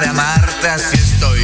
de amarte, así estoy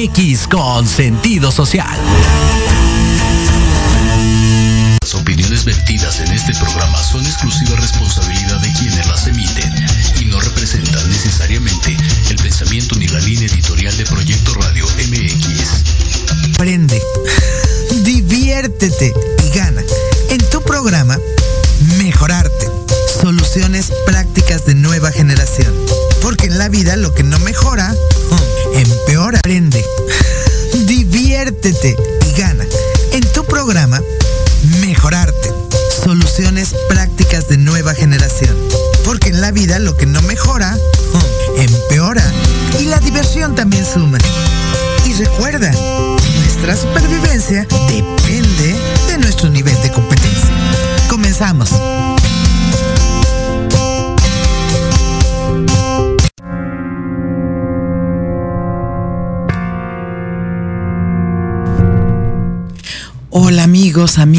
MX con sentido social. Las opiniones vertidas en este programa son exclusiva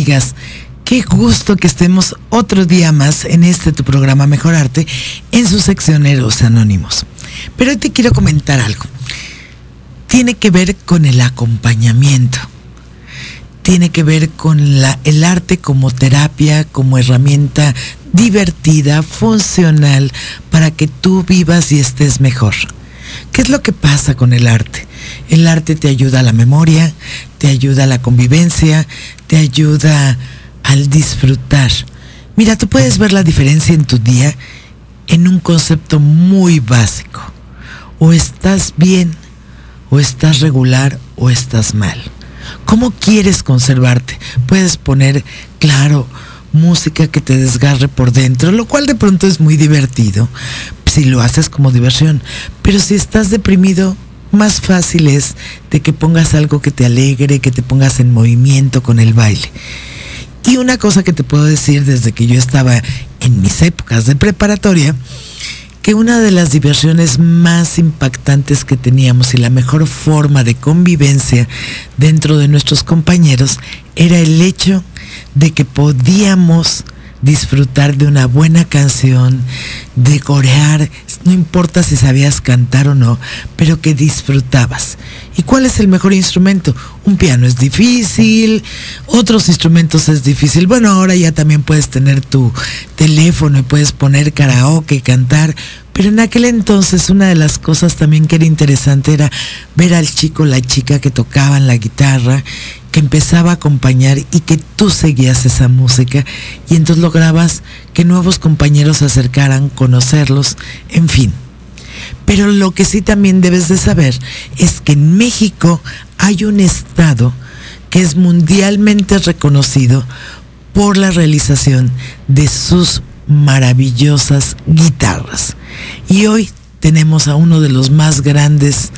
amigas. Qué gusto que estemos otro día más en este tu programa Mejorarte en su sección Héroes Anónimos. Pero hoy te quiero comentar algo. Tiene que ver con el acompañamiento. Tiene que ver con el arte como terapia, como herramienta divertida, funcional, para que tú vivas y estés mejor. ¿Qué es lo que pasa con el arte? El arte te ayuda a la memoria, te ayuda a la convivencia, te ayuda al disfrutar. Mira, tú puedes ver la diferencia en tu día en un concepto muy básico. O estás bien, o estás regular, o estás mal. ¿Cómo quieres conservarte? Puedes poner, claro, música que te desgarre por dentro, lo cual de pronto es muy divertido, si lo haces como diversión. Pero si estás deprimido, más fácil es de que pongas algo que te alegre, que te pongas en movimiento con el baile. Y una cosa que te puedo decir desde que yo estaba en mis épocas de preparatoria, que una de las diversiones más impactantes que teníamos y la mejor forma de convivencia dentro de nuestros compañeros era el hecho de que podíamos disfrutar de una buena canción, de corear, no importa si sabías cantar o no, pero que disfrutabas. ¿Y cuál es el mejor instrumento? Un piano es difícil, otros instrumentos es difícil. Bueno, ahora ya también puedes tener tu teléfono y puedes poner karaoke y cantar, pero en aquel entonces una de las cosas también que era interesante era ver al chico, la chica que tocaban la guitarra, que empezaba a acompañar y que tú seguías esa música y entonces lograbas que nuevos compañeros se acercaran, conocerlos, en fin. Pero lo que sí también debes de saber es que en México hay un estado que es mundialmente reconocido por la realización de sus maravillosas guitarras. Y hoy tenemos a uno de los más grandes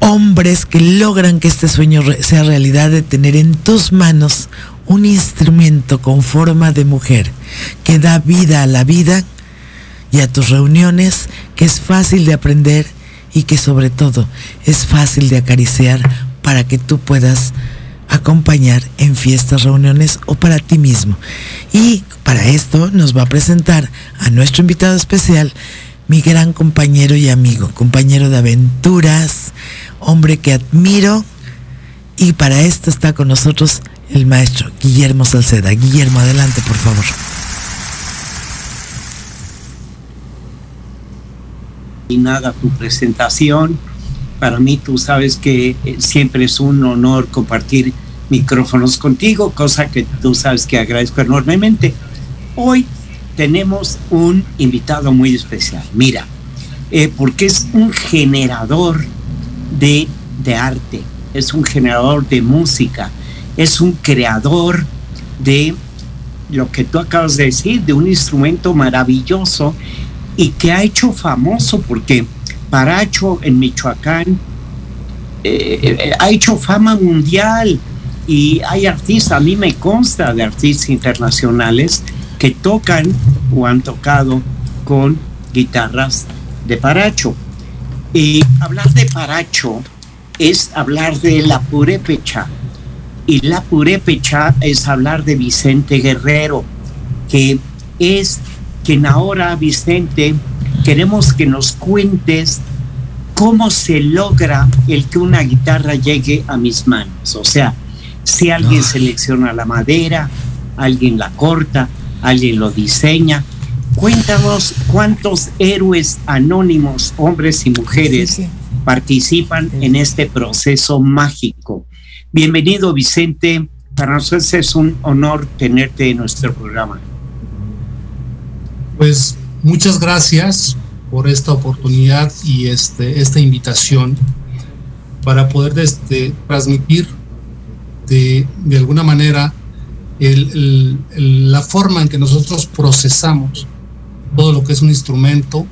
hombres que logran que este sueño sea realidad de tener en tus manos un instrumento con forma de mujer que da vida a la vida y a tus reuniones, que es fácil de aprender y que sobre todo es fácil de acariciar para que tú puedas acompañar en fiestas, reuniones o para ti mismo. Y para esto nos va a presentar a nuestro invitado especial, mi gran compañero y amigo, compañero de aventuras, hombre que admiro. Y para esto está con nosotros el maestro Guillermo Salceda. Guillermo, adelante, por favor. Y nada, tu presentación para mí tú sabes que eh, siempre es un honor compartir micrófonos contigo, cosa que tú sabes que agradezco enormemente. Hoy tenemos un invitado muy especial, mira, eh, porque es un generador de, de arte, es un generador de música, es un creador de lo que tú acabas de decir, de un instrumento maravilloso y que ha hecho famoso porque Paracho en Michoacán eh, eh, ha hecho fama mundial y hay artistas, a mí me consta de artistas internacionales que tocan o han tocado con guitarras de Paracho. Y hablar de Paracho es hablar de la purépecha. Y la purépecha es hablar de Vicente Guerrero, que es quien ahora, Vicente, queremos que nos cuentes cómo se logra el que una guitarra llegue a mis manos. O sea, si alguien selecciona la madera, alguien la corta, alguien lo diseña. Cuéntanos cuántos héroes anónimos, hombres y mujeres, participan en este proceso mágico. Bienvenido, Vicente. Para nosotros es un honor tenerte en nuestro programa. Pues muchas gracias por esta oportunidad y este, esta invitación para poder este, transmitir de, de, alguna manera el, el, la forma en que nosotros procesamos todo lo que es un instrumento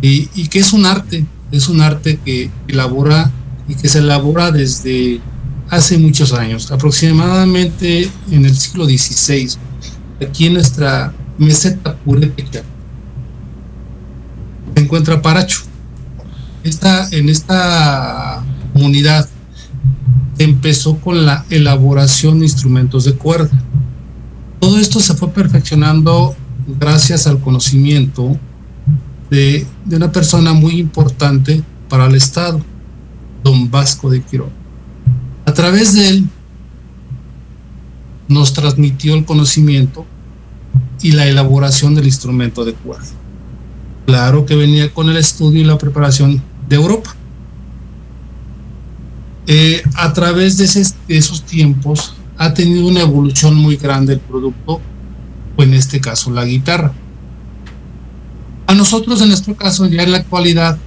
y, y, que es un arte, es un arte que elabora y que se elabora desde hace muchos años, aproximadamente en el siglo XVI, aquí en nuestra meseta purépecha se encuentra Paracho. Esta, en esta comunidad empezó con la elaboración de instrumentos de cuerda. Todo esto se fue perfeccionando gracias al conocimiento de, una persona muy importante para el Estado, don Vasco de Quiroga. A través de él nos transmitió el conocimiento y la elaboración del instrumento de cuerda. Claro que venía con el estudio y la preparación de Europa. Eh, a través de, de, esos tiempos ha tenido una evolución muy grande el producto, o en este caso la guitarra. A nosotros en nuestro caso ya en la actualidad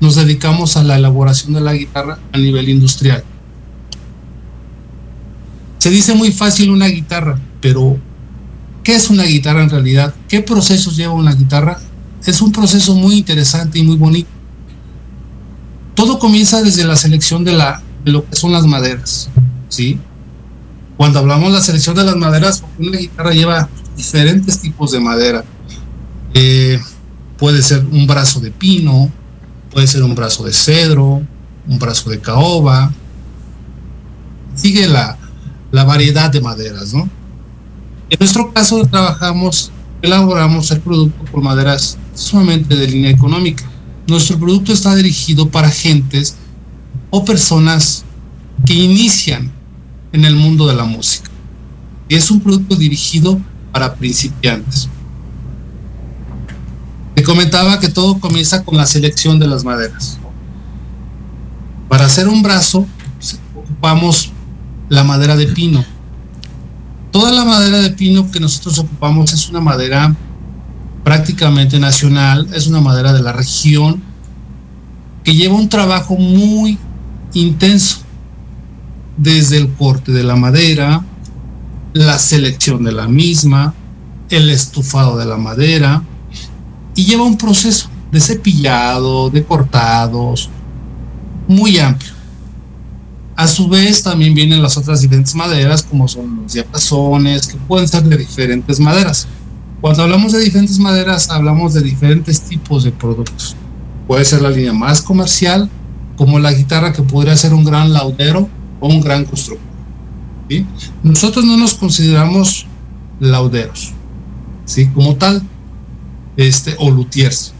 nos dedicamos a la elaboración de la guitarra a nivel industrial. Se dice muy fácil una guitarra, pero ¿qué es una guitarra en realidad? ¿Qué procesos lleva una guitarra? es un proceso muy interesante y muy bonito. Todo comienza desde la selección de, la, lo que son las maderas, ¿sí? Cuando hablamos de la selección de las maderas, una guitarra lleva diferentes tipos de madera. Eh, puede ser un brazo de pino, puede ser un brazo de cedro, un brazo de caoba. Sigue la, la variedad de maderas, ¿no? En nuestro caso trabajamos, elaboramos el producto con maderas sumamente de línea económica. Nuestro producto está dirigido para gentes o personas que inician en el mundo de la música. Es un producto dirigido para principiantes. Te comentaba que todo comienza con la selección de las maderas. Para hacer un brazo ocupamos la madera de pino. Toda la madera de pino que nosotros ocupamos es una madera prácticamente nacional, es una madera de la región que lleva un trabajo muy intenso desde el corte de la madera, la selección de la misma, el estufado de la madera y lleva un proceso de cepillado, de cortados, muy amplio. A su vez también vienen las otras diferentes maderas como son los diapasones que pueden ser de diferentes maderas. Cuando hablamos de diferentes maderas hablamos de diferentes tipos de productos. Puede ser la línea más comercial como la guitarra que podría ser un gran laudero o un gran constructor. Nosotros no nos consideramos lauderos, ¿sí? Como tal, este, o luthiers.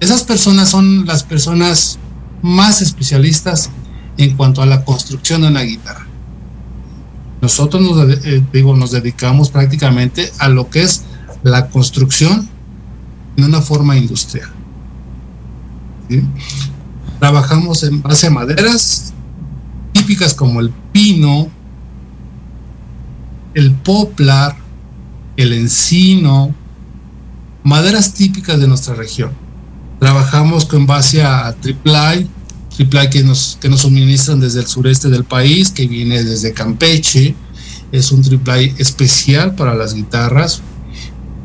Esas personas son las personas más especialistas en cuanto a la construcción de una guitarra. Nosotros nos, eh, digo, nos dedicamos prácticamente a lo que es la construcción en una forma industrial. Trabajamos en base a maderas típicas como el pino, el poplar, el encino, maderas típicas de nuestra región. Trabajamos con base a triple triple que nos, que nos suministran desde el sureste del país, que viene desde Campeche. Es un triple especial para las guitarras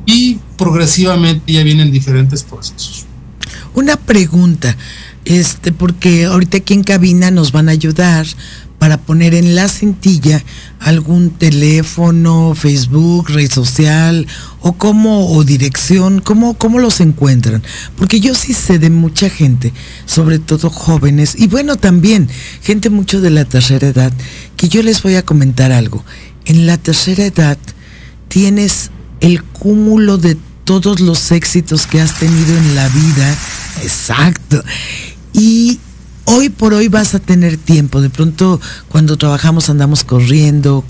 y progresivamente ya vienen diferentes procesos. Una pregunta, este, porque ahorita aquí en cabina nos van a ayudar para poner en la cintilla algún teléfono, Facebook, red social o cómo o dirección, cómo, cómo los encuentran. Porque yo sí sé de mucha gente, sobre todo jóvenes y bueno también gente mucho de la tercera edad, que yo les voy a comentar algo. En la tercera edad tienes el cúmulo de todos los éxitos que has tenido en la vida. Exacto. Y hoy por hoy vas a tener tiempo. De pronto, cuando trabajamos andamos corriendo,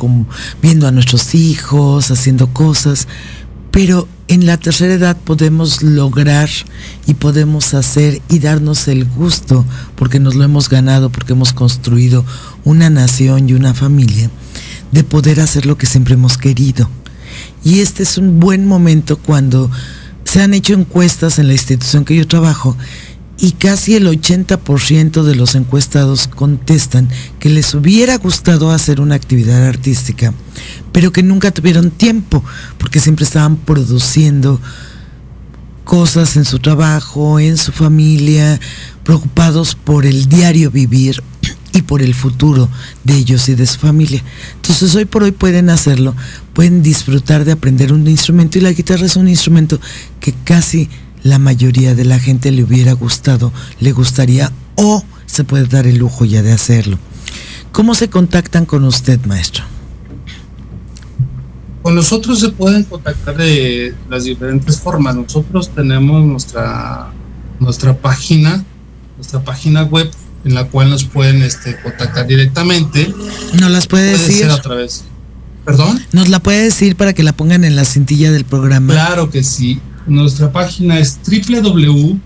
viendo a nuestros hijos, haciendo cosas, pero en la tercera edad podemos lograr y podemos hacer y darnos el gusto, porque nos lo hemos ganado, porque hemos construido una nación y una familia, de poder hacer lo que siempre hemos querido. Y este es un buen momento cuando se han hecho encuestas en la institución que yo trabajo y casi el 80% de los encuestados contestan que les hubiera gustado hacer una actividad artística, pero que nunca tuvieron tiempo, porque siempre estaban produciendo cosas en su trabajo, en su familia, preocupados por el diario vivir y por el futuro de ellos y de su familia. Entonces hoy por hoy pueden hacerlo, pueden disfrutar de aprender un instrumento y la guitarra es un instrumento que casi la mayoría de la gente le hubiera gustado, le gustaría o se puede dar el lujo ya de hacerlo. ¿Cómo se contactan con usted, maestro? Con nosotros se pueden contactar de las diferentes formas. Nosotros tenemos nuestra, nuestra página, nuestra página web en la cual nos pueden este, contactar directamente. ¿No las puede, puede decir? otra vez. ¿Perdón? ¿Nos la puede decir para que la pongan en la cintilla del programa? Claro que sí. Nuestra página es www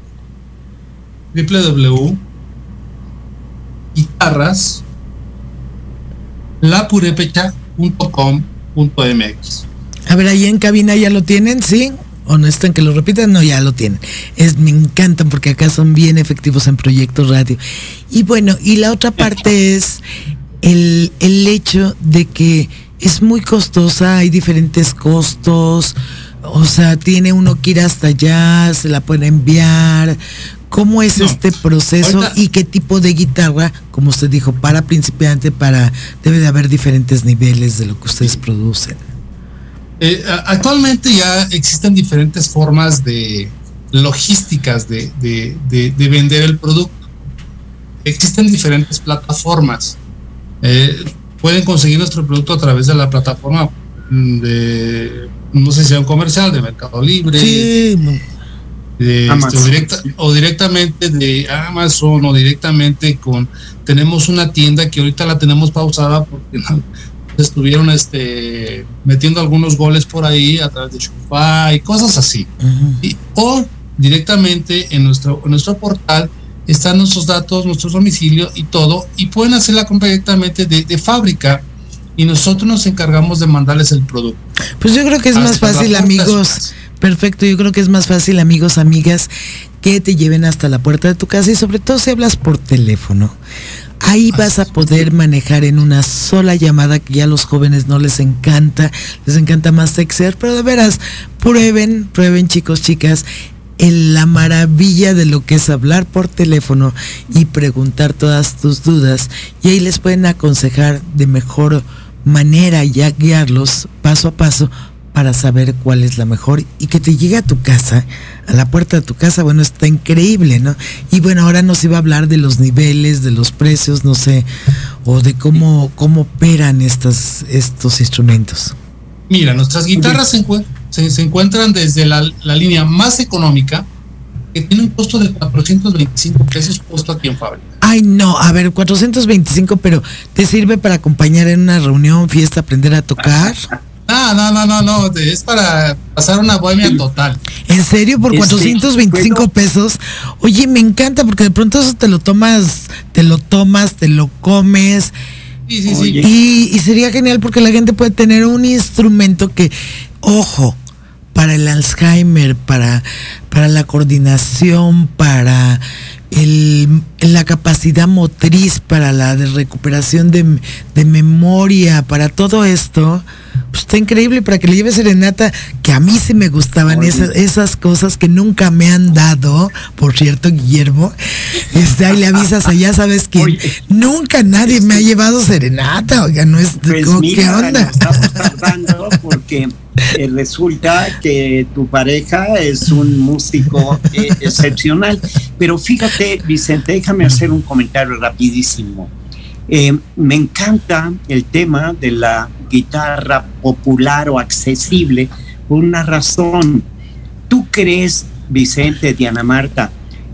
www guitarras lapurepecha.com.mx. A ver, ahí en cabina ya lo tienen, ¿sí? ¿O no están que lo repitan? No, ya lo tienen. Es, me encantan porque acá son bien efectivos en proyectos radio. Y bueno, y la otra parte es el, el hecho de que es muy costosa, hay diferentes costos o sea, tiene uno que ir hasta allá, se la puede enviar. ¿Cómo es este proceso y qué tipo de guitarra, como usted dijo, para principiante, para debe de haber diferentes niveles de lo que ustedes producen? Eh, actualmente ya existen diferentes formas de logísticas de, vender el producto. Existen diferentes plataformas. Eh, pueden conseguir nuestro producto a través de la plataforma de no sé si sea un comercial de Mercado Libre. Sí, de, este, o, directa, o, directamente de Amazon o directamente con tenemos una tienda que ahorita la tenemos pausada porque estuvieron este metiendo algunos goles por ahí a través de Shopify y cosas así. Y, o directamente en nuestro en nuestro portal están nuestros datos nuestro domicilio y todo y pueden hacerla compra directamente de, de fábrica y nosotros nos encargamos de mandarles el producto pues yo creo que es más fácil amigos. Perfecto, yo creo que es más fácil, amigos, amigas, que te lleven hasta la puerta de tu casa y sobre todo si hablas por teléfono. Ahí vas a poder manejar en una sola llamada que ya a los jóvenes no les encanta, les encanta más textear, pero de veras, prueben, prueben chicos, chicas, en la maravilla de lo que es hablar por teléfono y preguntar todas tus dudas y ahí les pueden aconsejar de mejor manera y guiarlos paso a paso para saber cuál es la mejor y que te llegue a tu casa, a la puerta de tu casa, bueno, está increíble, ¿no? Y bueno, ahora nos iba a hablar de los niveles, de los precios, no sé, o de cómo, cómo operan estos, estos instrumentos. Mira, nuestras guitarras se, se, encuentran desde la, la, línea más económica, que tiene un costo de 425 pesos puesto aquí en fábrica. Ay, no, a ver, 425, pero ¿te sirve para acompañar en una reunión, fiesta, aprender a tocar? No, no, no, no, no, es para pasar una bohemia total. ¿En serio? ¿Por 425 este, pesos? Oye, me encanta porque de pronto eso te lo tomas, te lo tomas, te lo comes. Sí, sí, sí. Y, y sería genial porque la gente puede tener un instrumento que, ojo, para el Alzheimer, para, para la coordinación, para el, la capacidad motriz, para la de recuperación de, de memoria, para todo esto pues está increíble para que le lleve serenata, que a mí sí me gustaban esas, esas cosas que nunca me han dado, por cierto, Guillermo. Este, ahí le avisas allá, sabes que nunca nadie me ha llevado serenata, oiga, no es pues ¿qué onda? Estamos tardando porque eh, resulta que tu pareja es un músico eh, excepcional. Pero fíjate, Vicente, déjame hacer un comentario rapidísimo. Eh, me encanta el tema de la guitarra popular o accesible por una razón. ¿Tú crees, Vicente, Diana Marta,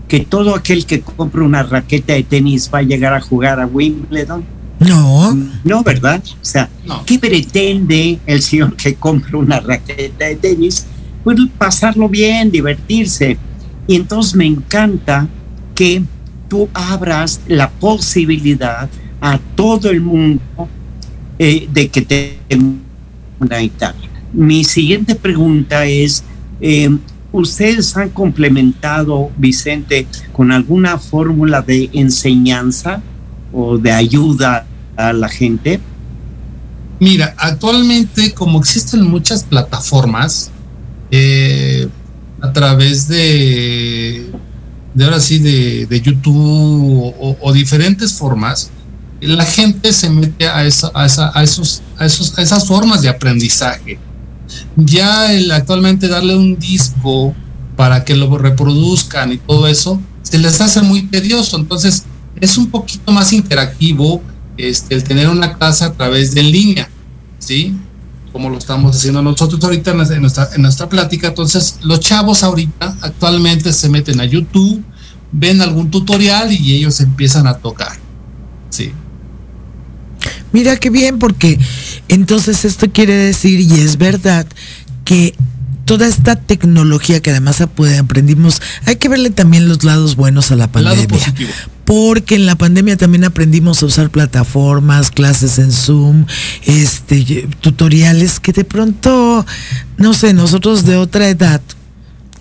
que todo aquel que compra una raqueta de tenis va a llegar a jugar a Wimbledon? No. No, ¿verdad? O sea, ¿qué pretende el señor que compra una raqueta de tenis? Pues pasarlo bien, divertirse. Y entonces me encanta que tú abras la posibilidad a todo el mundo eh, de que tenga una guitarra. Mi siguiente pregunta es, eh, ¿ustedes han complementado, Vicente, con alguna fórmula de enseñanza o de ayuda a la gente? Mira, actualmente como existen muchas plataformas, eh, a través de, de ahora sí, de, YouTube o diferentes formas, la gente se mete a, esa, a, a, esos, a, esos, a esas formas de aprendizaje. Ya el actualmente darle un disco para que lo reproduzcan y todo eso, se les hace muy tedioso. Entonces, es un poquito más interactivo este, el tener una clase a través de en línea, ¿sí? Como lo estamos haciendo nosotros ahorita en nuestra, en nuestra plática. Entonces, los chavos ahorita actualmente se meten a YouTube, ven algún tutorial y ellos empiezan a tocar, ¿sí? Mira qué bien, porque entonces esto quiere decir, y es verdad, que toda esta tecnología que además aprendimos, hay que verle también los lados buenos a la pandemia. Porque en la pandemia también aprendimos a usar plataformas, clases en Zoom, este, tutoriales que de pronto, no sé, nosotros de otra edad,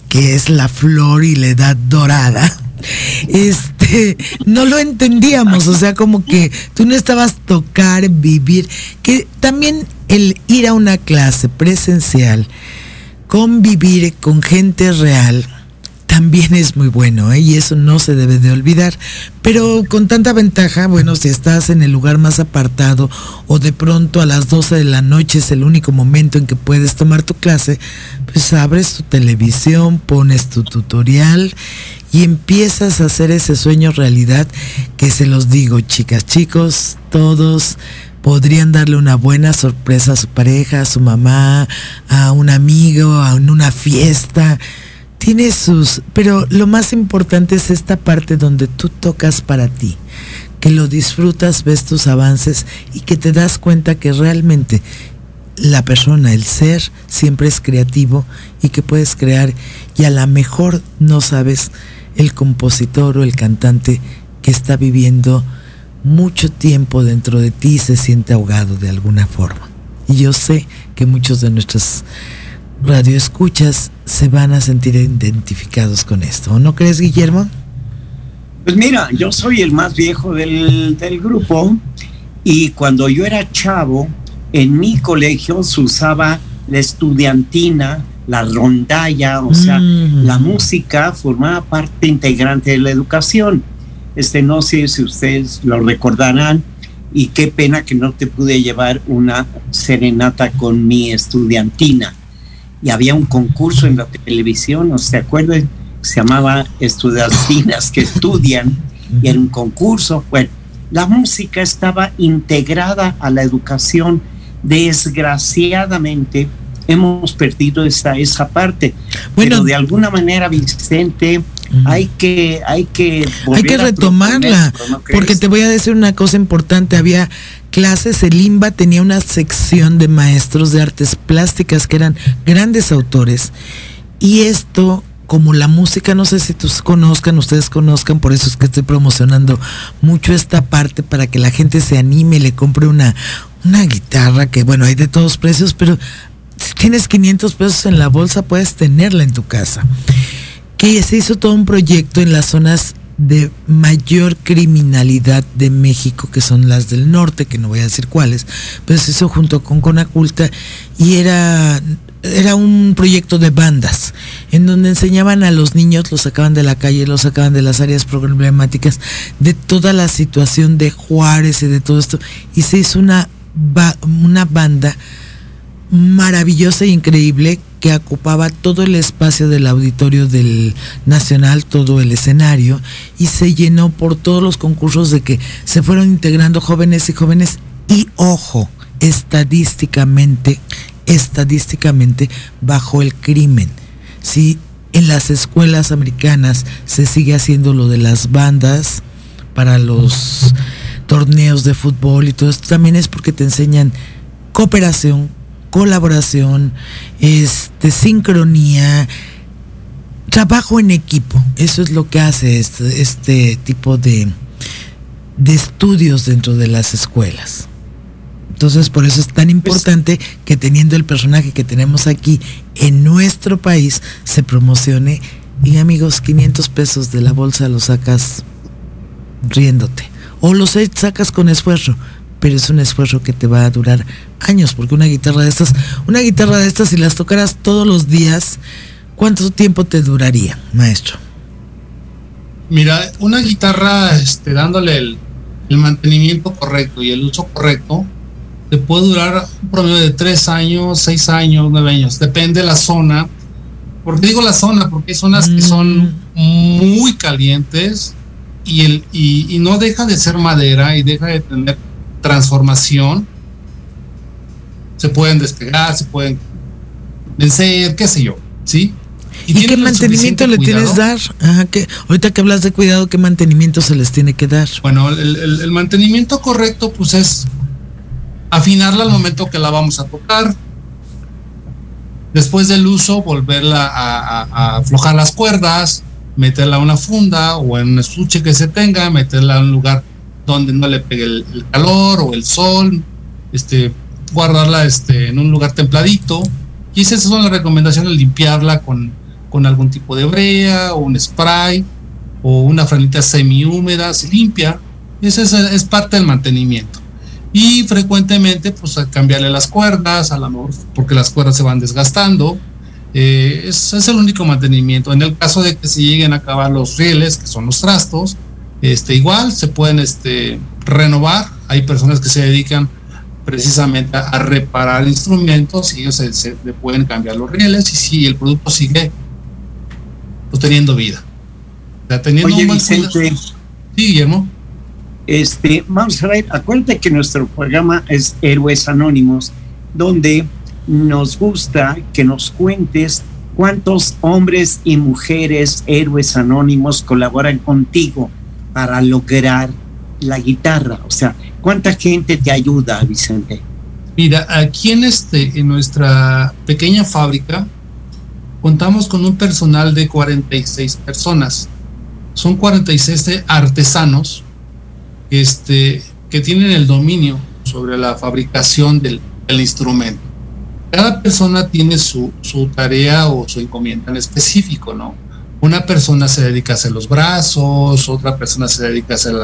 que es la flor y la edad dorada, este, no lo entendíamos, o sea, como que tú no estabas tocar, vivir, que también el ir a una clase presencial, convivir con gente real, también es muy bueno, ¿eh? y eso no se debe de olvidar. Pero con tanta ventaja, bueno, si estás en el lugar más apartado o de pronto a las 12 de la noche es el único momento en que puedes tomar tu clase, pues abres tu televisión, pones tu tutorial y empiezas a hacer ese sueño realidad que se los digo, chicas, chicos, todos podrían darle una buena sorpresa a su pareja, a su mamá, a un amigo, a una fiesta. Tiene sus, pero lo más importante es esta parte donde tú tocas para ti, que lo disfrutas, ves tus avances y que te das cuenta que realmente la persona, el ser, siempre es creativo y que puedes crear y a lo mejor no sabes el compositor o el cantante que está viviendo mucho tiempo dentro de ti se siente ahogado de alguna forma. Y yo sé que muchos de nuestros radioescuchas se van a sentir identificados con esto. ¿No crees, Guillermo? Pues mira, yo soy el más viejo del, del grupo y cuando yo era chavo, en mi colegio se usaba la estudiantina, la rondalla, o sea, Mm. la música formaba parte integrante de la educación. Este, no sé si ustedes lo recordarán y qué pena que no te pude llevar una serenata con mi estudiantina. Y había un concurso en la televisión, ¿no se acuerdan? Se llamaba Estudiantinas que estudian y era un concurso. Bueno, la música estaba integrada a la educación. Desgraciadamente hemos perdido esa, esa parte. Bueno. Pero de alguna manera, Vicente, hay que, hay que, Hay que retomarla, ¿no porque te voy a decir una cosa importante. Había clases, el IMBA tenía una sección de maestros de artes plásticas que eran grandes autores. Y esto, como la música, no sé si tus conozcan, ustedes conozcan, por eso es que estoy promocionando mucho esta parte para que la gente se anime le compre una, una guitarra, que bueno, hay de todos precios, pero si tienes 500 pesos en la bolsa, puedes tenerla en tu casa que se hizo todo un proyecto en las zonas de mayor criminalidad de México, que son las del norte, que no voy a decir cuáles, pero se hizo junto con Conaculta y era, era un proyecto de bandas, en donde enseñaban a los niños, los sacaban de la calle, los sacaban de las áreas problemáticas, de toda la situación de Juárez y de todo esto, y se hizo una, una banda maravillosa e increíble que ocupaba todo el espacio del auditorio del Nacional, todo el escenario, y se llenó por todos los concursos de que se fueron integrando jóvenes y jóvenes, y ojo, estadísticamente, estadísticamente bajo el crimen. Si en las escuelas americanas se sigue haciendo lo de las bandas para los torneos de fútbol y todo esto, también es porque te enseñan cooperación, colaboración, este, sincronía, trabajo en equipo. Eso es lo que hace este, este tipo de, de estudios dentro de las escuelas. Entonces, por eso es tan importante que teniendo el personaje que tenemos aquí en nuestro país, se promocione. Y amigos, 500 pesos de la bolsa los sacas riéndote. O los sacas con esfuerzo, pero es un esfuerzo que te va a durar años, porque una guitarra de estas, una guitarra de estas, si las tocaras todos los días, ¿cuánto tiempo te duraría, maestro? Mira, una guitarra, este, dándole el, el mantenimiento correcto y el uso correcto, te puede durar un promedio de tres años, seis años, nueve años, depende de la zona. ¿Por qué digo la zona? Porque hay zonas que son muy calientes y, el, y, y no deja de ser madera y deja de tener transformación. Se pueden despegar, se pueden vencer, qué sé yo, ¿sí? ¿Y, qué mantenimiento le suficiente tienes cuidado. dar? Ajá, que ahorita que hablas de cuidado, ¿qué mantenimiento se les tiene que dar? Bueno, el, el- el mantenimiento correcto pues es afinarla al momento que la vamos a tocar. Después del uso, volverla a, a- a aflojar las cuerdas, meterla a una funda o en un estuche que se tenga, meterla a un lugar donde no le pegue el, calor o el sol, este, guardarla este, en un lugar templadito. Y esas son las recomendaciones, limpiarla con, con algún tipo de brea o un spray o una franita semi-húmeda, se limpia. Ese es, es parte del mantenimiento. Y frecuentemente, pues cambiarle las cuerdas, a lo mejor porque las cuerdas se van desgastando. Eh, es, es el único mantenimiento. En el caso de que se lleguen a acabar los rieles, que son los trastos, este, igual se pueden este, renovar. Hay personas que se dedican precisamente a, a reparar instrumentos y ellos se, se le pueden cambiar los rieles y si el producto sigue pues, teniendo vida. O sea, teniendo Oye, un Vicente, cuidado- Sí, Guillermo. Este, vamos a ver, acuérdate que nuestro programa es Héroes Anónimos, donde nos gusta que nos cuentes cuántos hombres y mujeres héroes anónimos colaboran contigo para lograr la guitarra. O sea, ¿cuánta gente te ayuda, Vicente? Mira, aquí en, este, en nuestra pequeña fábrica contamos con un personal de 46 personas. Son 46 artesanos este, que tienen el dominio sobre la fabricación del, instrumento. Cada persona tiene su, su, tarea o su encomienda en específico, ¿no? Una persona se dedica a hacer los brazos, otra persona se dedica a hacer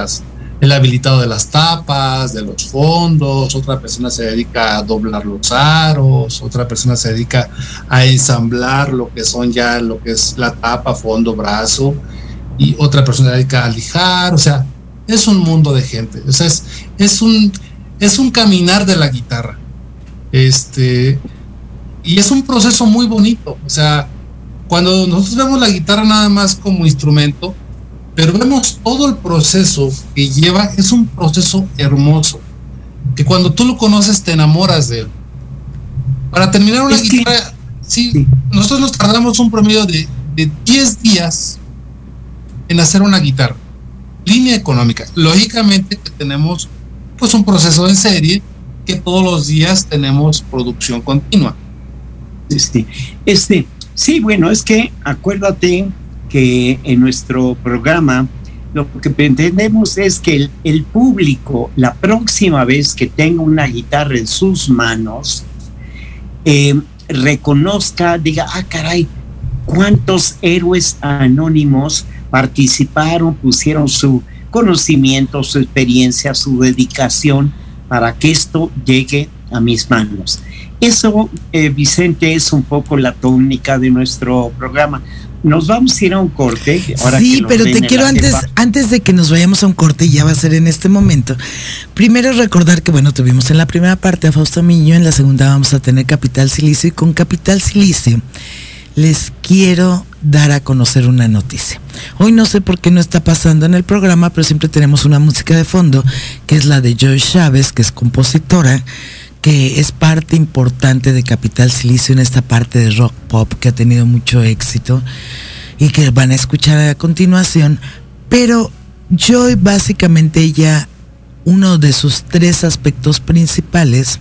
el habilitado de las tapas, de los fondos, otra persona se dedica a doblar los aros, otra persona se dedica a ensamblar lo que son ya lo que es la tapa, fondo, brazo, y otra persona se dedica a lijar, o sea, es un mundo de gente, o sea, es, es un es un caminar de la guitarra. Este y es un proceso muy bonito, o sea, cuando nosotros vemos la guitarra nada más como instrumento, pero vemos todo el proceso que lleva, es un proceso hermoso, que cuando tú lo conoces te enamoras de él. Para terminar una guitarra, sí, nosotros nos tardamos un promedio de, de 10 días en hacer una guitarra. Línea económica. Lógicamente que tenemos pues un proceso en serie que todos los días tenemos producción continua. Este, este, sí, bueno, es que acuérdate que en nuestro programa lo que pretendemos es que el, el, público, la próxima vez que tenga una guitarra en sus manos, eh, reconozca, diga, ah, caray, cuántos héroes anónimos participaron, pusieron su conocimiento, su experiencia, su dedicación para que esto llegue a mis manos. Eso, eh, Vicente, es un poco la tónica de nuestro programa. Nos vamos a ir a un corte. sí, pero te quiero antes, antes de que nos vayamos a un corte, y ya va a ser en este momento, primero recordar que, bueno, tuvimos en la primera parte a Fausto Miño, en la segunda vamos a tener Capital Silicio, y con Capital Silicio les quiero dar a conocer una noticia. Hoy no sé por qué no está pasando en el programa, pero siempre tenemos una música de fondo, que es la de Joy Chávez, que es compositora, es parte importante de Capital Silicio en esta parte de rock pop que ha tenido mucho éxito y que van a escuchar a continuación. Pero Joy básicamente ella, uno de sus tres aspectos principales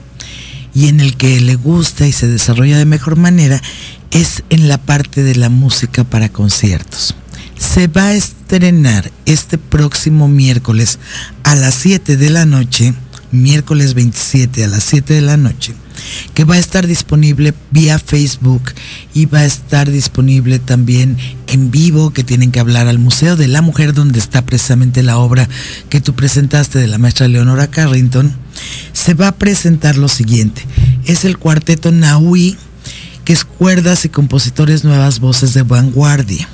y en el que le gusta y se desarrolla de mejor manera es en la parte de la música para conciertos. Se va a estrenar este próximo miércoles a las 7 de la noche miércoles 27 a las 7 de la noche, que va a estar disponible vía Facebook y va a estar disponible también en vivo, que tienen que hablar al Museo de la Mujer, donde está precisamente la obra que tú presentaste de la maestra Leonora Carrington. Se va a presentar lo siguiente, es el cuarteto Naui, que es cuerdas y compositores nuevas voces de vanguardia.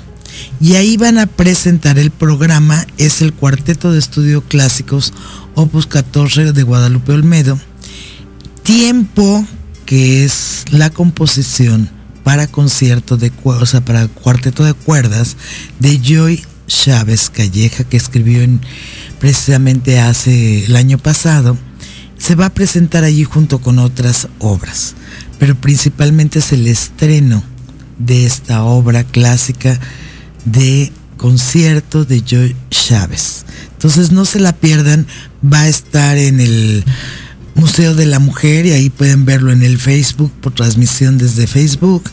Y ahí van a presentar el programa, es el cuarteto de estudio clásicos Opus 14 de Guadalupe Olmedo, tiempo que es la composición para concierto de o sea, para cuarteto de cuerdas de Joy Chávez Calleja que escribió en, precisamente hace el año pasado, se va a presentar allí junto con otras obras, pero principalmente es el estreno de esta obra clásica de concierto de Joy Chávez. Entonces no se la pierdan, va a estar en el Museo de la Mujer y ahí pueden verlo en el Facebook por transmisión desde Facebook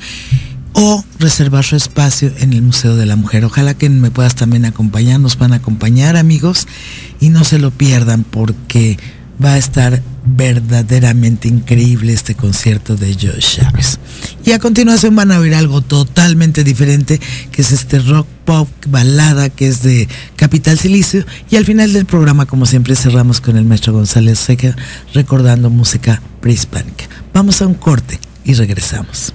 o reservar su espacio en el Museo de la Mujer. Ojalá que me puedas también acompañar, nos van a acompañar amigos y no se lo pierdan porque va a estar verdaderamente increíble este concierto de Josh Chávez. Y a continuación van a oír algo totalmente diferente, que es este rock pop balada que es de Capital Silicio. Y al final del programa, como siempre, cerramos con el maestro González Seca recordando música prehispánica. Vamos a un corte y regresamos.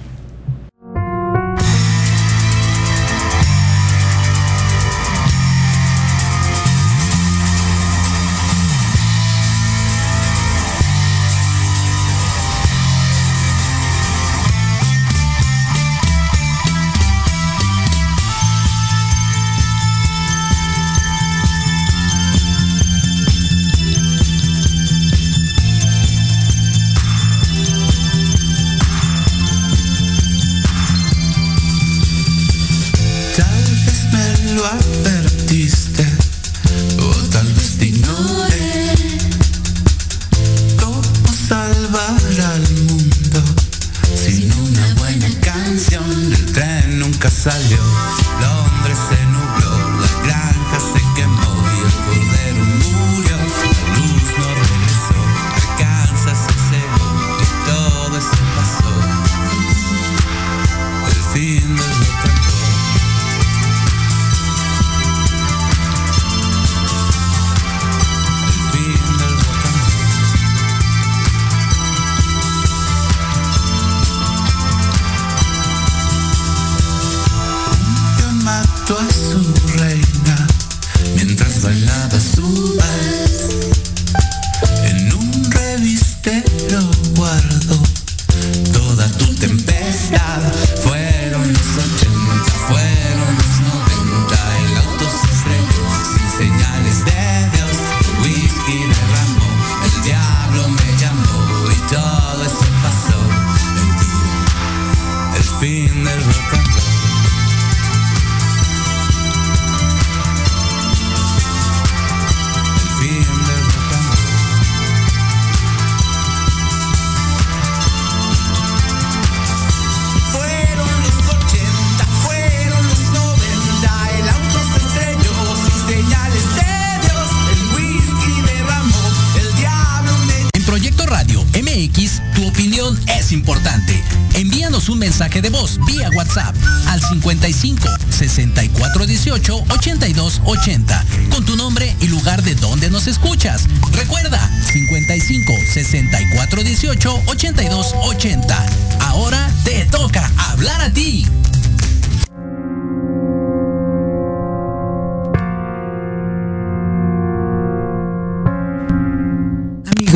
三六64 18 82 80 con tu nombre y lugar de donde nos escuchas. Recuerda 55 64 18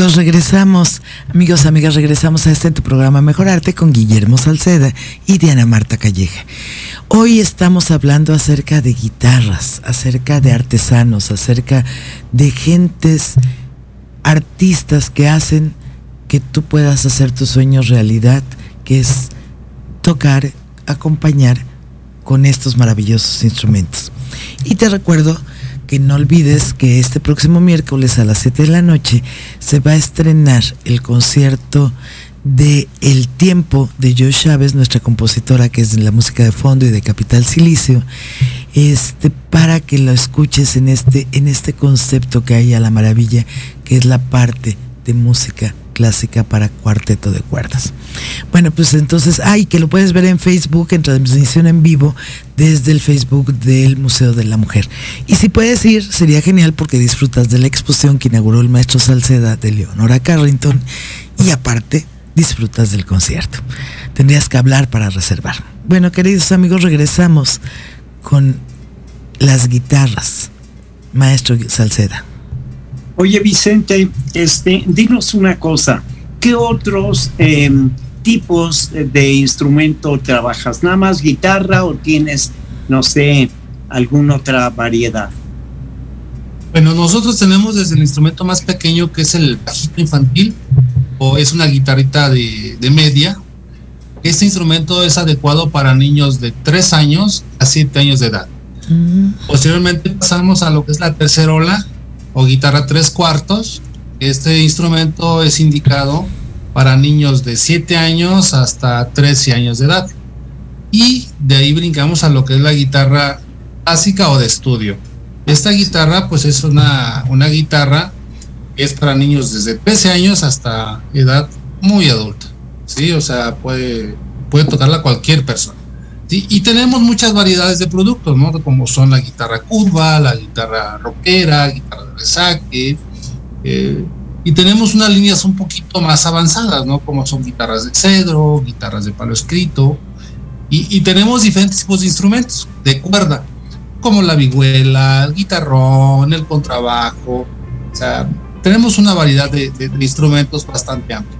Amigos, regresamos, amigos, amigas, regresamos a este tu programa Mejorarte con Guillermo Salceda y Diana Marta Calleja. Hoy estamos hablando acerca de guitarras, acerca de artesanos, acerca de gentes, artistas que hacen que tú puedas hacer tus sueños realidad, que es tocar, acompañar con estos maravillosos instrumentos. Y te recuerdo que no olvides que este próximo miércoles a las 7 de la noche se va a estrenar el concierto de El Tiempo de Joe Chávez, nuestra compositora que es de la música de fondo y de Capital Silicio, este, para que lo escuches en este, en este concepto que hay a la maravilla, que es la parte de música clásica para cuarteto de cuerdas. Bueno, pues entonces, ay, que lo puedes ver en Facebook, en transmisión en vivo, desde el Facebook del Museo de la Mujer. Y si puedes ir, sería genial porque disfrutas de la exposición que inauguró el maestro Salceda de Leonora Carrington y aparte disfrutas del concierto. Tendrías que hablar para reservar. Bueno, queridos amigos, regresamos con las guitarras. Maestro Salceda. Oye, Vicente, este, dinos una cosa. ¿Qué otros eh, tipos de instrumento trabajas? ¿Nada más guitarra o tienes, no sé, alguna otra variedad? Bueno, nosotros tenemos desde el instrumento más pequeño que es el bajito infantil o es una guitarrita de, de media. Este instrumento es adecuado para niños de 3 años a 7 años de edad. Posteriormente pasamos a lo que es la tercera ola o guitarra tres cuartos. Este instrumento es indicado para niños de 7 años hasta 13 años de edad. Y de ahí brincamos a lo que es la guitarra básica o de estudio. Esta guitarra pues es una, una guitarra que es para niños desde 13 años hasta edad muy adulta. Sí, o sea, puede, puede tocarla cualquier persona. ¿Sí? Y tenemos muchas variedades de productos, ¿no? Como son la guitarra curva, la guitarra rockera, guitarra de resaque. eh, y tenemos unas líneas un poquito más avanzadas, ¿no? Como son guitarras de cedro, guitarras de palo escrito. Y, y tenemos diferentes tipos de instrumentos de cuerda, como la vihuela, el guitarrón, el contrabajo. O sea, tenemos una variedad de, de- de instrumentos bastante amplia.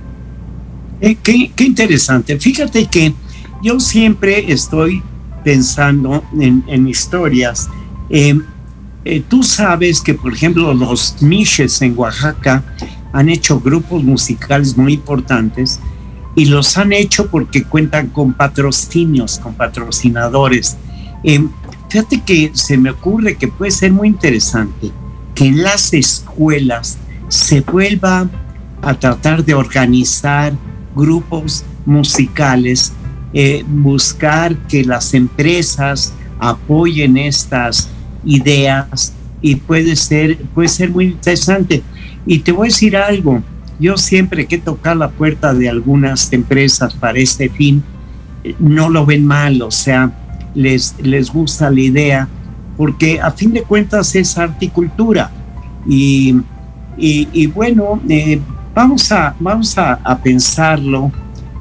Eh, qué, qué interesante. Fíjate que yo siempre estoy pensando en, historias. Eh, eh, tú sabes que, por ejemplo, los Miches en Oaxaca han hecho grupos musicales muy importantes y los han hecho porque cuentan con patrocinios, con patrocinadores. Eh, fíjate que se me ocurre que puede ser muy interesante que en las escuelas se vuelva a tratar de organizar grupos musicales eh, buscar que las empresas apoyen estas ideas y puede ser, puede ser muy interesante. Y te voy a decir algo, yo siempre que tocar la puerta de algunas empresas para este fin, eh, no lo ven mal, o sea, les, les gusta la idea, porque a fin de cuentas es articultura. Y, y, bueno, eh, vamos, a, vamos a, a pensarlo.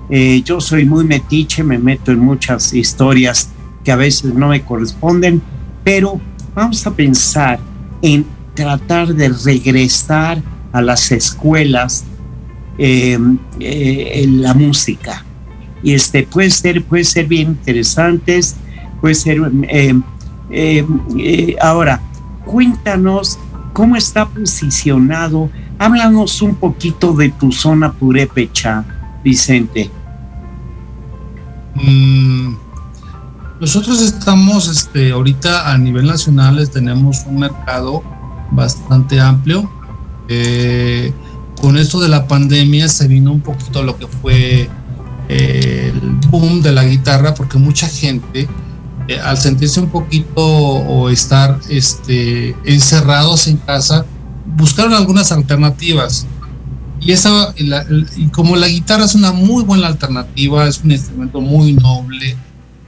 Eh, yo soy muy metiche, me meto en muchas historias que a veces no me corresponden, pero vamos a pensar en tratar de regresar a las escuelas em, eh, la música. Y este puede ser, puede ser bien interesantes, puede ser. Em, em, eh, ahora, cuéntanos cómo está posicionado. Háblanos un poquito de tu zona purépecha, Vicente. Mm, nosotros estamos este, ahorita a nivel nacional, tenemos un mercado bastante amplio. Eh, con esto de la pandemia se vino un poquito lo que fue eh, el boom de la guitarra, porque mucha gente, eh, al sentirse un poquito o estar este, encerrados en casa, buscaron algunas alternativas. Y, esa, como la guitarra es una muy buena alternativa, es un instrumento muy noble,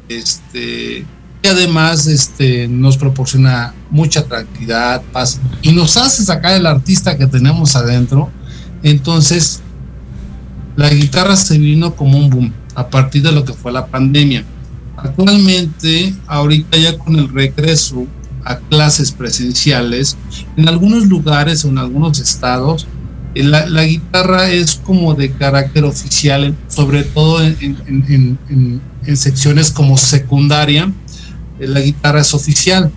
este, y además este, nos proporciona mucha tranquilidad, paz y nos hace sacar el artista que tenemos adentro. Entonces, la guitarra se vino como un boom a partir de lo que fue la pandemia. Actualmente, ahorita ya con el regreso a clases presenciales, en algunos lugares o en algunos estados, eh, la, guitarra es como de carácter oficial, sobre todo en, en secciones como secundaria, eh, la guitarra es oficial.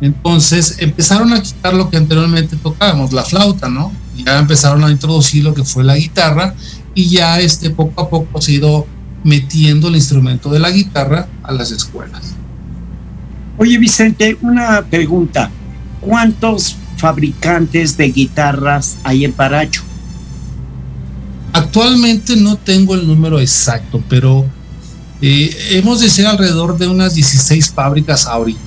Entonces empezaron a quitar lo que anteriormente tocábamos, la flauta, ¿no? Ya empezaron a introducir lo que fue la guitarra y ya este, poco a poco se ha ido metiendo el instrumento de la guitarra a las escuelas. Oye Vicente, una pregunta. ¿Cuántos fabricantes de guitarras hay en Paracho? Actualmente no tengo el número exacto, pero eh, hemos de ser alrededor de unas 16 fábricas ahorita.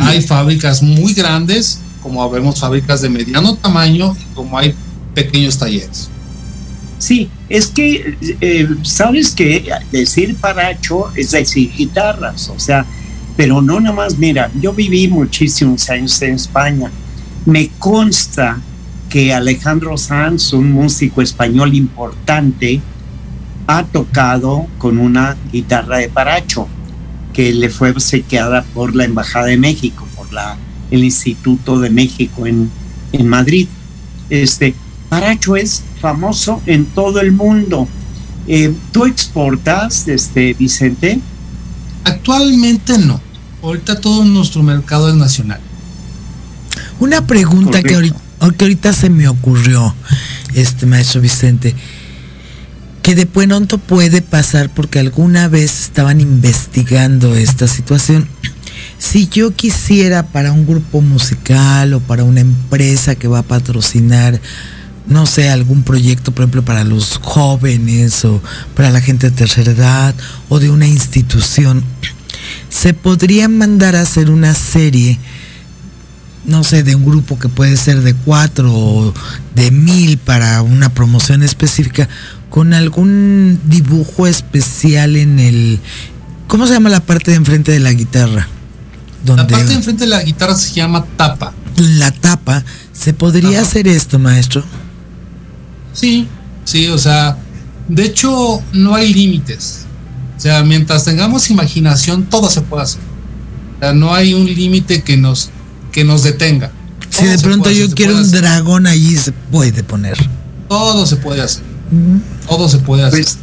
Hay fábricas muy grandes, como vemos fábricas de mediano tamaño, y como hay pequeños talleres. Sí, es que, eh, sabes que decir paracho es decir guitarras, o sea, pero no nada más, mira, yo viví muchísimos años en España. Me consta que Alejandro Sanz, un músico español importante, ha tocado con una guitarra de paracho que le fue obsequiada por la Embajada de México, por la, el Instituto de México en, en Madrid. Este, paracho es famoso en todo el mundo. Eh, ¿Tú exportas, este, Vicente? Actualmente no. Ahorita todo nuestro mercado es nacional. Una pregunta que ahorita, que ahorita, se me ocurrió, este maestro Vicente que de pronto puede pasar porque alguna vez estaban investigando esta situación. Si yo quisiera para un grupo musical o para una empresa que va a patrocinar, no sé, algún proyecto, por ejemplo, para los jóvenes o para la gente de tercera edad o de una institución, se podría mandar a hacer una serie no sé, de un grupo que puede ser de cuatro o de mil para una promoción específica, con algún dibujo especial en el... ¿Cómo se llama la parte de enfrente de la guitarra? la parte de enfrente de la guitarra se llama tapa. La tapa. ¿Se podría hacer esto, maestro? Sí, sí, o sea, de hecho no hay límites. O sea, mientras tengamos imaginación, todo se puede hacer. O sea, no hay un límite que nos, que nos detenga. Si de pronto yo quiero un dragón allí, se puede poner. Todo se puede hacer. Todo se puede hacer. Pues,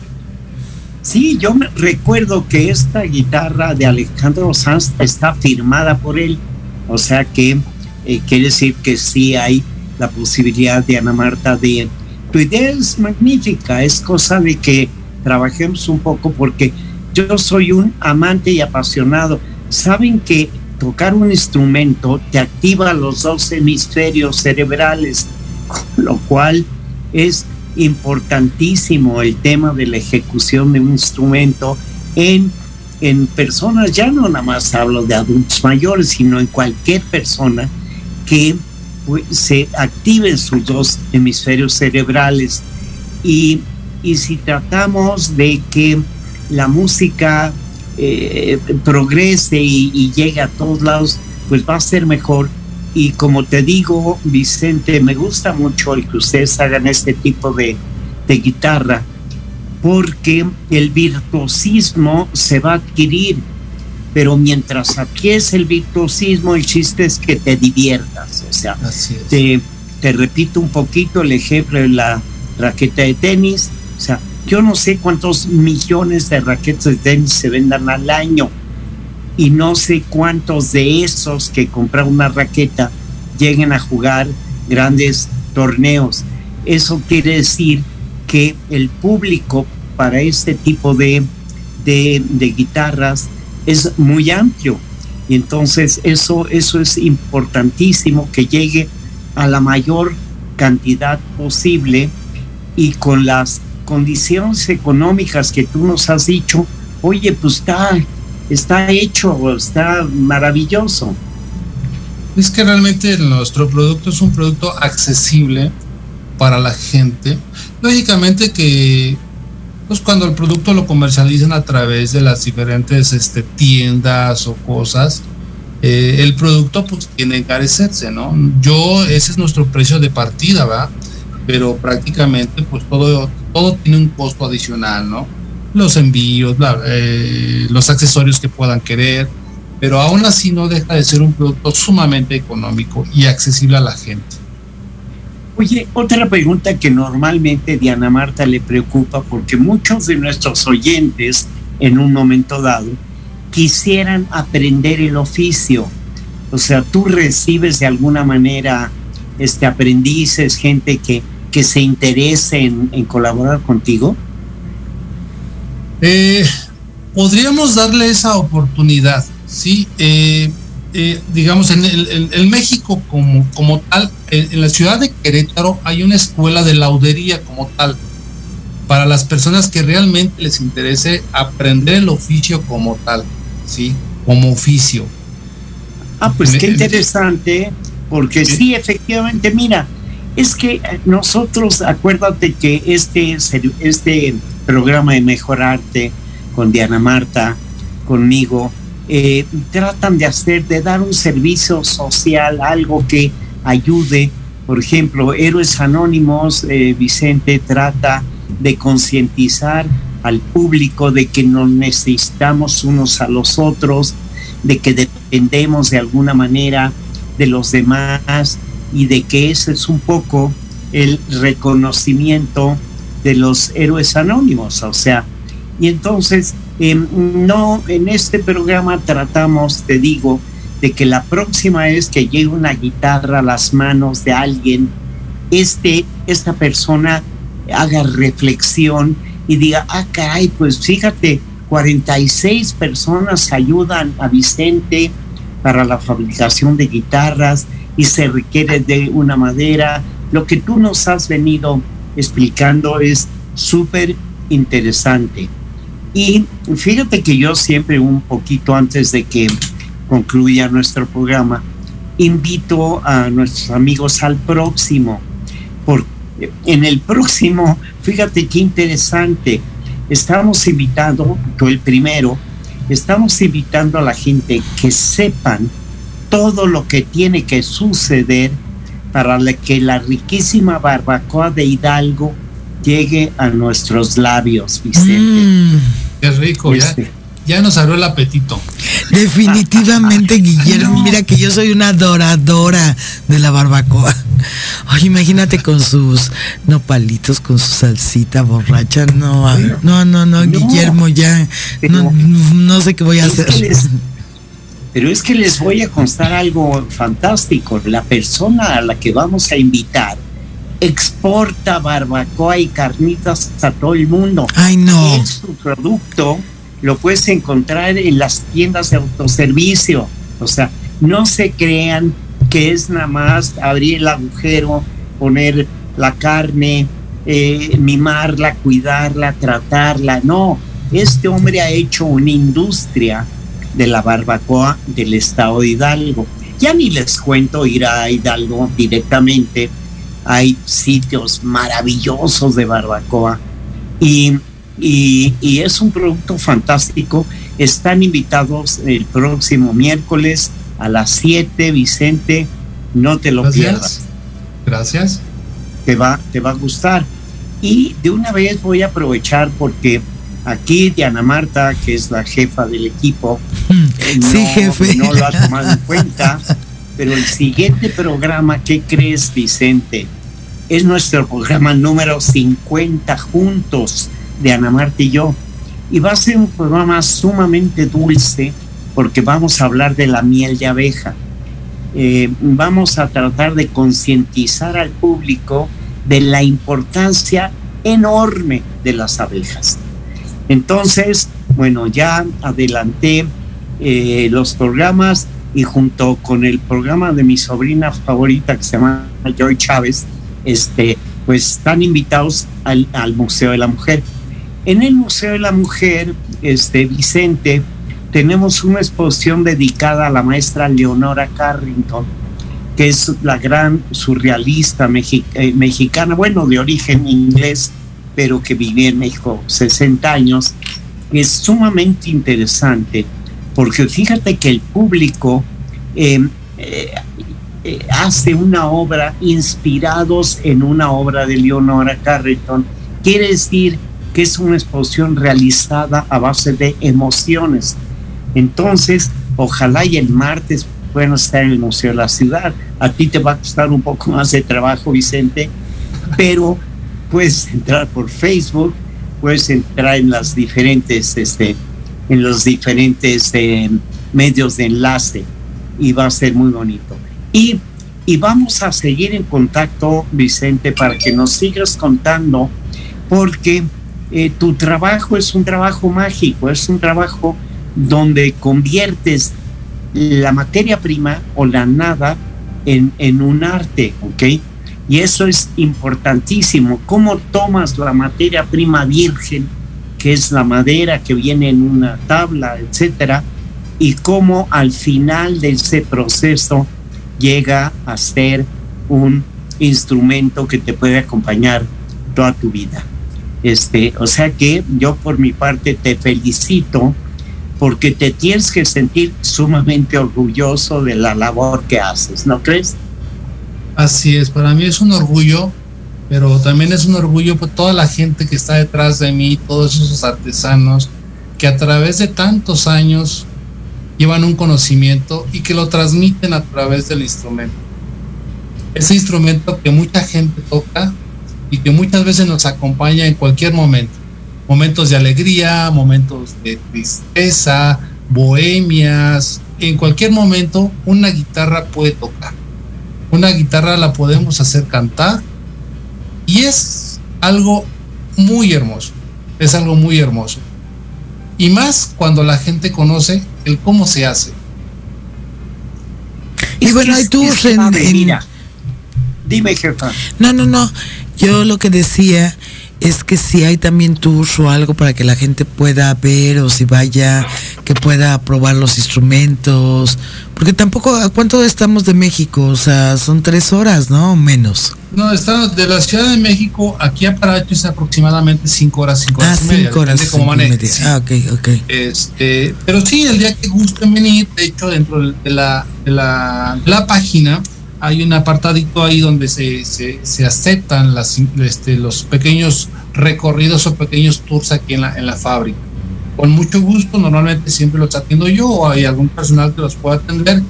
sí, yo me recuerdo que esta guitarra de Alejandro Sanz está firmada por él, o sea que eh, quiere decir que sí hay la posibilidad de Ana Marta de... Tu idea es magnífica, es cosa de que trabajemos un poco porque yo soy un amante y apasionado. Saben que tocar un instrumento te activa los dos hemisferios cerebrales, lo cual es importantísimo el tema de la ejecución de un instrumento en, en personas, ya no nada más hablo de adultos mayores, sino en cualquier persona que pues, se activen sus dos hemisferios cerebrales. Y, y si tratamos de que la música eh, progrese y, y, llegue a todos lados, pues va a ser mejor. Y como te digo, Vicente, me gusta mucho el que ustedes hagan este tipo de, de guitarra, porque el virtuosismo se va a adquirir, pero mientras aquí es el virtuosismo, el chiste es que te diviertas. O sea, te, te repito un poquito el ejemplo de la raqueta de tenis. O sea, yo no sé cuántos millones de raquetas de tenis se vendan al año y no sé cuántos de esos que compran una raqueta lleguen a jugar grandes torneos. Eso quiere decir que el público para este tipo de, de, de guitarras es muy amplio y entonces eso, eso es importantísimo que llegue a la mayor cantidad posible y con las condiciones económicas que tú nos has dicho, oye, pues está, está hecho, está maravilloso. Es que realmente nuestro producto es un producto accesible para la gente. Lógicamente que pues cuando el producto lo comercializan a través de las diferentes este, tiendas o cosas, eh, el producto pues tiene que encarecerse, ¿no? Yo, ese es nuestro precio de partida, ¿verdad? Pero prácticamente pues todo, todo tiene un costo adicional, ¿no? Los envíos, eh, los accesorios que puedan querer, pero aún así no deja de ser un producto sumamente económico y accesible a la gente. Oye, otra pregunta que normalmente Diana Marta le preocupa porque muchos de nuestros oyentes en un momento dado quisieran aprender el oficio. O sea, tú recibes de alguna manera este aprendices, gente que, que se interese en, en colaborar contigo. Eh, podríamos darle esa oportunidad, sí. Eh, eh, digamos, en el, México como, como tal, en, en, la ciudad de Querétaro hay una escuela de laudería como tal, para las personas que realmente les interese aprender el oficio como tal, ¿sí? Como oficio. Ah, pues qué interesante, porque sí efectivamente, mira, es que nosotros, acuérdate que este, este programa de Mejorarte con Diana Marta, conmigo, eh, tratan de hacer, de dar un servicio social, algo que ayude. Por ejemplo, Héroes Anónimos, eh, Vicente trata de concientizar al público de que nos necesitamos unos a los otros, de que dependemos de alguna manera de los demás y de que ese es un poco el reconocimiento de los héroes anónimos, o sea, y entonces eh, no, en este programa tratamos, te digo, de que la próxima vez que llegue una guitarra a las manos de alguien, este, esta persona haga reflexión y diga, ah, caray, pues fíjate, 46 personas ayudan a Vicente para la fabricación de guitarras y se requiere de una madera. Lo que tú nos has venido explicando es súper interesante. Y fíjate que yo siempre un poquito antes de que concluya nuestro programa, invito a nuestros amigos al próximo. Porque en el próximo, fíjate qué interesante, estamos invitando, tú el primero, estamos invitando a la gente que sepan todo lo que tiene que suceder para que la riquísima barbacoa de Hidalgo llegue a nuestros labios, Vicente. Mm, qué rico, este. ya, ya nos abrió el apetito. Definitivamente, Guillermo, no. mira que yo soy una adoradora de la barbacoa. Oye, imagínate con sus nopalitos, con su salsita borracha. No, pero, no, no, no, no, Guillermo, ya no, no, sé qué voy a hacer. Es les, pero es que les voy a constar algo fantástico. La persona a la que vamos a invitar exporta barbacoa y carnitas a todo el mundo. Ay, no. Es su producto lo puedes encontrar en las tiendas de autoservicio. O sea, no se crean que es nada más abrir el agujero, poner la carne eh, mimarla, cuidarla, tratarla. No, este hombre ha hecho una industria de la barbacoa del estado de Hidalgo. Ya ni les cuento ir a Hidalgo directamente. Hay sitios maravillosos de barbacoa y, y, es un producto fantástico. Están invitados el próximo miércoles a las 7, Vicente. No te lo pierdas. Gracias. Te va, te va a gustar. Y de una vez voy a aprovechar porque aquí Diana Marta, que es la jefa del equipo, sí, jefe. no lo ha tomado en cuenta. Pero el siguiente programa, ¿qué crees, Vicente? Es nuestro programa número 50 juntos de Ana Marta y yo. Y va a ser un programa sumamente dulce porque vamos a hablar de la miel de abeja. Eh, vamos a tratar de concientizar al público de la importancia enorme de las abejas. Entonces, bueno, ya adelanté eh, los programas y junto con el programa de mi sobrina favorita que se llama Joy Chávez, este, pues están invitados al, Museo de la Mujer. En el Museo de la Mujer, este, Vicente, tenemos una exposición dedicada a la maestra Leonora Carrington, que es la gran surrealista eh, mexicana, bueno, de origen inglés, pero que vivía en México 60 años. Es sumamente interesante porque fíjate que el público eh, eh, hace una obra inspirados en una obra de Leonora Carrington. Quiere decir que es una exposición realizada a base de emociones. Entonces, ojalá y el martes puedan estar en el Museo de la Ciudad. A ti te va a costar un poco más de trabajo, Vicente, pero puedes entrar por Facebook, puedes entrar en las diferentes, este, en los diferentes eh, medios de enlace y va a ser muy bonito. Y, y vamos a seguir en contacto, Vicente, para que nos sigas contando, porque eh, tu trabajo es un trabajo mágico, es un trabajo donde conviertes la materia prima o la nada en, en un arte, ¿ok? Y eso es importantísimo. ¿Cómo tomas la materia prima virgen, que es la madera que viene en una tabla, etcétera, y cómo al final de ese proceso llega a ser un instrumento que te puede acompañar toda tu vida? Este, o sea que yo por mi parte te felicito porque te tienes que sentir sumamente orgulloso de la labor que haces, ¿no crees? Así es, para mí es un orgullo, pero también es un orgullo por toda la gente que está detrás de mí, todos esos artesanos que a través de tantos años llevan un conocimiento y que lo transmiten a través del instrumento. Ese instrumento que mucha gente toca y que muchas veces nos acompaña en cualquier momento momentos de alegría, momentos de tristeza, bohemias, en cualquier momento una guitarra puede tocar. Una guitarra la podemos hacer cantar y es algo muy hermoso, es algo muy hermoso. Y más cuando la gente conoce el cómo se hace. Y bueno, hay tours en, Dime, jefa. No, no, no. Yo lo que decía es que si hay también tours o algo para que la gente pueda ver o si vaya, que pueda probar los instrumentos, porque tampoco, ¿a cuánto estamos de México? O sea, son tres horas, ¿no? Menos. No, está de la Ciudad de México aquí a Paracho es aproximadamente cinco horas, cinco horas ah, y media. Cinco horas, cinco Ah, ok, ok. Este, pero sí, el día que gusten venir, de hecho, dentro de la, de la, la página, hay un apartadito ahí donde se, se, aceptan este, los pequeños recorridos o pequeños tours aquí en la, en la fábrica. Con mucho gusto, normalmente siempre los atiendo yo o hay algún personal que los pueda atender.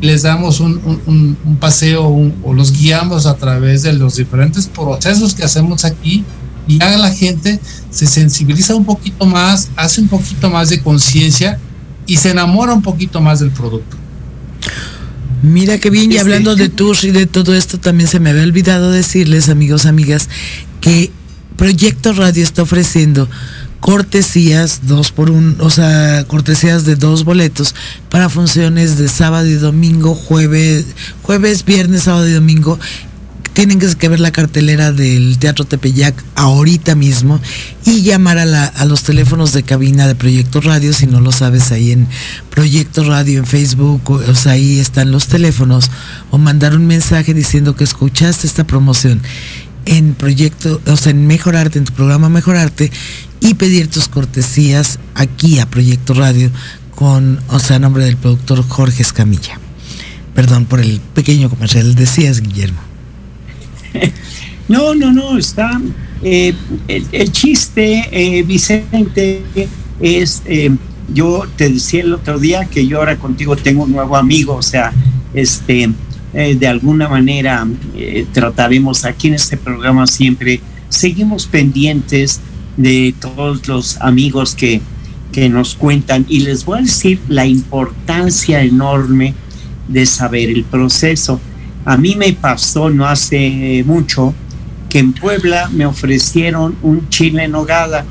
Les damos un, un, paseo o los guiamos a través de los diferentes procesos que hacemos aquí y ya la gente se sensibiliza un poquito más, hace un poquito más de conciencia y se enamora un poquito más del producto. Mira qué bien, y este, hablando de tours y de todo esto, también se me había olvidado decirles, amigos, amigas, que Proyecto Radio está ofreciendo cortesías, dos por un, o sea, cortesías de dos boletos para funciones de sábado y domingo, jueves, jueves, viernes, sábado y domingo tienen que ver la cartelera del Teatro Tepeyac ahorita mismo y llamar a, los teléfonos de cabina de Proyecto Radio, si no lo sabes, ahí en Proyecto Radio en Facebook, o, sea, ahí están los teléfonos, o mandar un mensaje diciendo que escuchaste esta promoción en Proyecto, o sea, en Mejorarte, en tu programa Mejorarte, y pedir tus cortesías aquí a Proyecto Radio con, o sea, a nombre del productor Jorge Escamilla. Perdón por el pequeño comercial, decías, Guillermo. No, no, no, está. Eh, el, chiste, eh, Vicente, es. Eh, yo te decía el otro día que yo ahora contigo tengo un nuevo amigo, o sea, este, de alguna manera trataremos aquí en este programa siempre, seguimos pendientes de todos los amigos que, que nos cuentan y les voy a decir la importancia enorme de saber el proceso. A mí me pasó no hace mucho que en Puebla me ofrecieron un chile en nogada.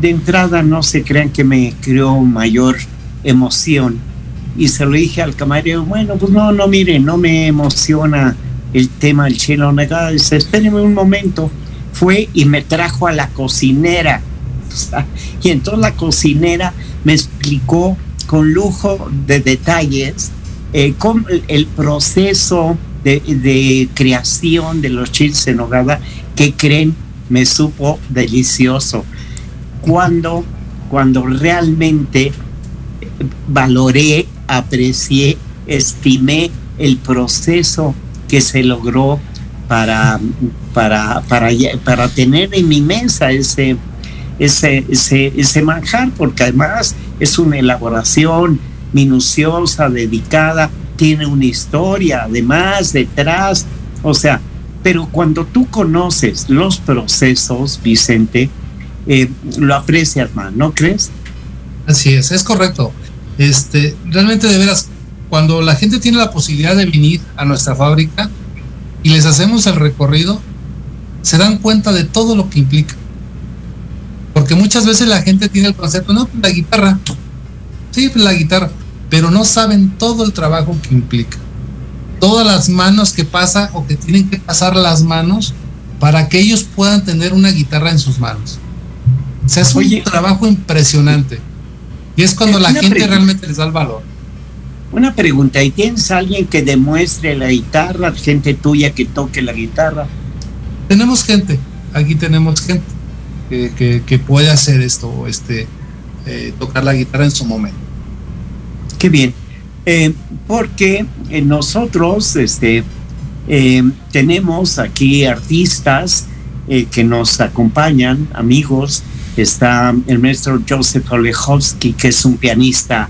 De entrada no se crean que me creó mayor emoción. Y se lo dije al camarero, bueno, pues no, no, mire, no me emociona el tema del chile en nogada. Dice, espéreme un momento. Fue y me trajo a la cocinera. y entonces la cocinera me explicó con lujo de detalles eh, el proceso de, creación de los chiles en hogada que creen me supo delicioso. Cuando, cuando realmente valoré, aprecié, estimé el proceso que se logró para, para, para, para tener en mi mesa ese, ese, ese, ese manjar, porque además es una elaboración minuciosa, dedicada, tiene una historia además detrás, o sea, pero cuando tú conoces los procesos, Vicente, eh, lo aprecias más, ¿no crees? Así es, es correcto. Este, realmente de veras, cuando la gente tiene la posibilidad de venir a nuestra fábrica y les hacemos el recorrido, se dan cuenta de todo lo que implica. Porque muchas veces la gente tiene el concepto, no, pues la guitarra, sí, pues la guitarra, pero no saben todo el trabajo que implica. Todas las manos que pasa o que tienen que pasar las manos para que ellos puedan tener una guitarra en sus manos. O sea, es un trabajo impresionante. Y es cuando la gente realmente les da el valor. Una pregunta, ¿y tienes alguien que demuestre la guitarra, gente tuya que toque la guitarra? Tenemos gente, aquí tenemos gente que, puede hacer esto, este, eh, tocar la guitarra en su momento. Qué bien. Eh, porque eh, nosotros este, eh, tenemos aquí artistas que nos acompañan, amigos. Está el maestro Joseph Olechowski, que es un pianista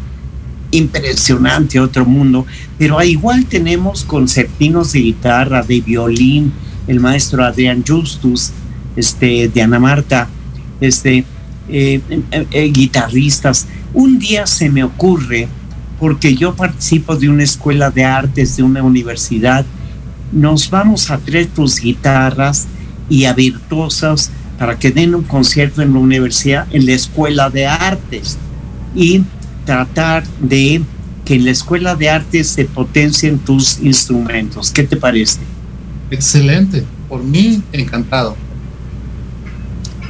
impresionante, otro mundo. Pero igual tenemos concertinos de guitarra, de violín, el maestro Adrián Justus, este, de Ana Marta, este, guitarristas. Un día se me ocurre porque yo participo de una escuela de artes, de una universidad, nos vamos a traer tus guitarras y a virtuosos para que den un concierto en la universidad, en la escuela de artes, y tratar de que en la escuela de artes se potencien tus instrumentos. ¿Qué te parece? Excelente, por mí encantado.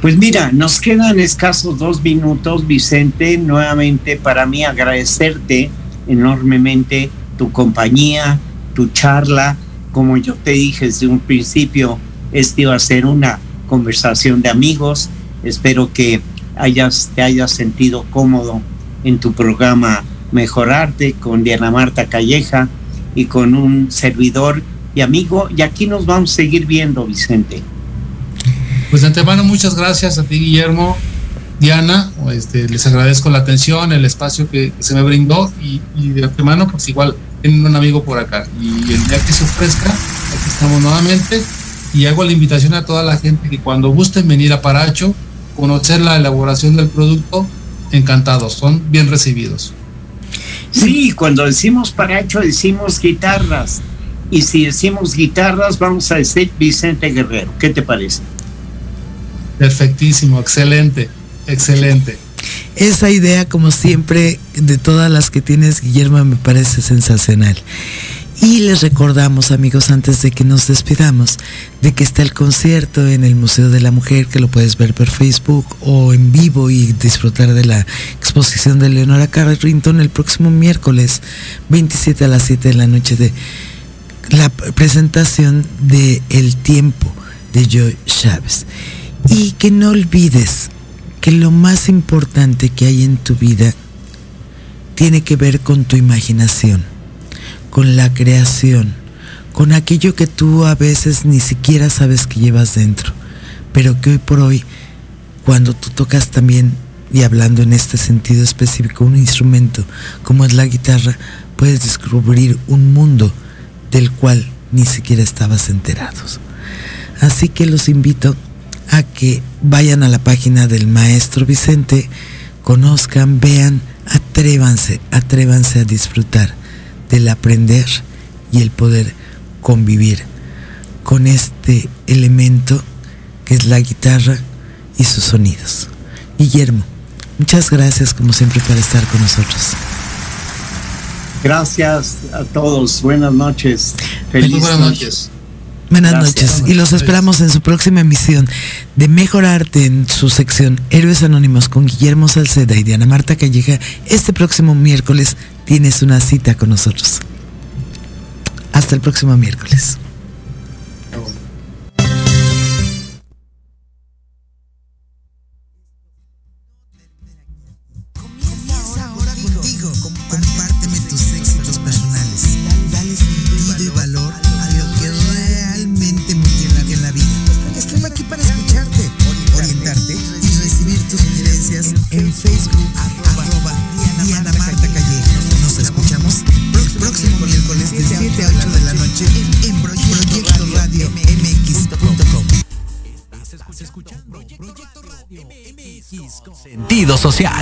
Pues mira, nos quedan escasos dos minutos, Vicente. Nuevamente para mí agradecerte enormemente tu compañía, tu charla. Como yo te dije desde un principio, este iba a ser una conversación de amigos. Espero que hayas, te hayas sentido cómodo en tu programa Mejorarte con Diana Marta Calleja y con un servidor y amigo. Y aquí nos vamos a seguir viendo, Vicente. Pues de antemano, muchas gracias a ti, Guillermo. Diana, este, les agradezco la atención, el espacio que, se me brindó y, de antemano, pues igual, tienen un amigo por acá. Y el día que se ofrezca, aquí estamos nuevamente y hago la invitación a toda la gente que cuando gusten venir a Paracho, conocer la elaboración del producto, encantados, son bien recibidos. Sí, cuando decimos Paracho decimos guitarras. Y si decimos guitarras, vamos a decir Vicente Guerrero. ¿Qué te parece? Perfectísimo, excelente. Excelente. Esa idea, como siempre, de todas las que tienes, Guillermo, me parece sensacional. Y les recordamos, amigos, antes de que nos despidamos, de que está el concierto en el Museo de la Mujer, que lo puedes ver por Facebook o en vivo y disfrutar de la exposición de Leonora Carrington el próximo miércoles 27 a las 7 de la noche de la presentación de El Tiempo de Joy Chávez. Y que no olvides que lo más importante que hay en tu vida tiene que ver con tu imaginación, con la creación, con aquello que tú a veces ni siquiera sabes que llevas dentro, pero que hoy por hoy, cuando tú tocas también, y hablando en este sentido específico, un instrumento como es la guitarra, puedes descubrir un mundo del cual ni siquiera estabas enterados. Así que los invito a que vayan a la página del maestro Vicente, conozcan, vean, atrévanse, atrévanse a disfrutar del aprender y el poder convivir con este elemento que es la guitarra y sus sonidos. Guillermo, muchas gracias como siempre por estar con nosotros. Gracias a todos. Buenas noches. Feliz buenas noches. Buenas noches y los esperamos en su próxima emisión de Mejor Arte en su sección Héroes Anónimos con Guillermo Salceda y Diana Marta Calleja. Este próximo miércoles tienes una cita con nosotros. Hasta el próximo miércoles. Sentido social.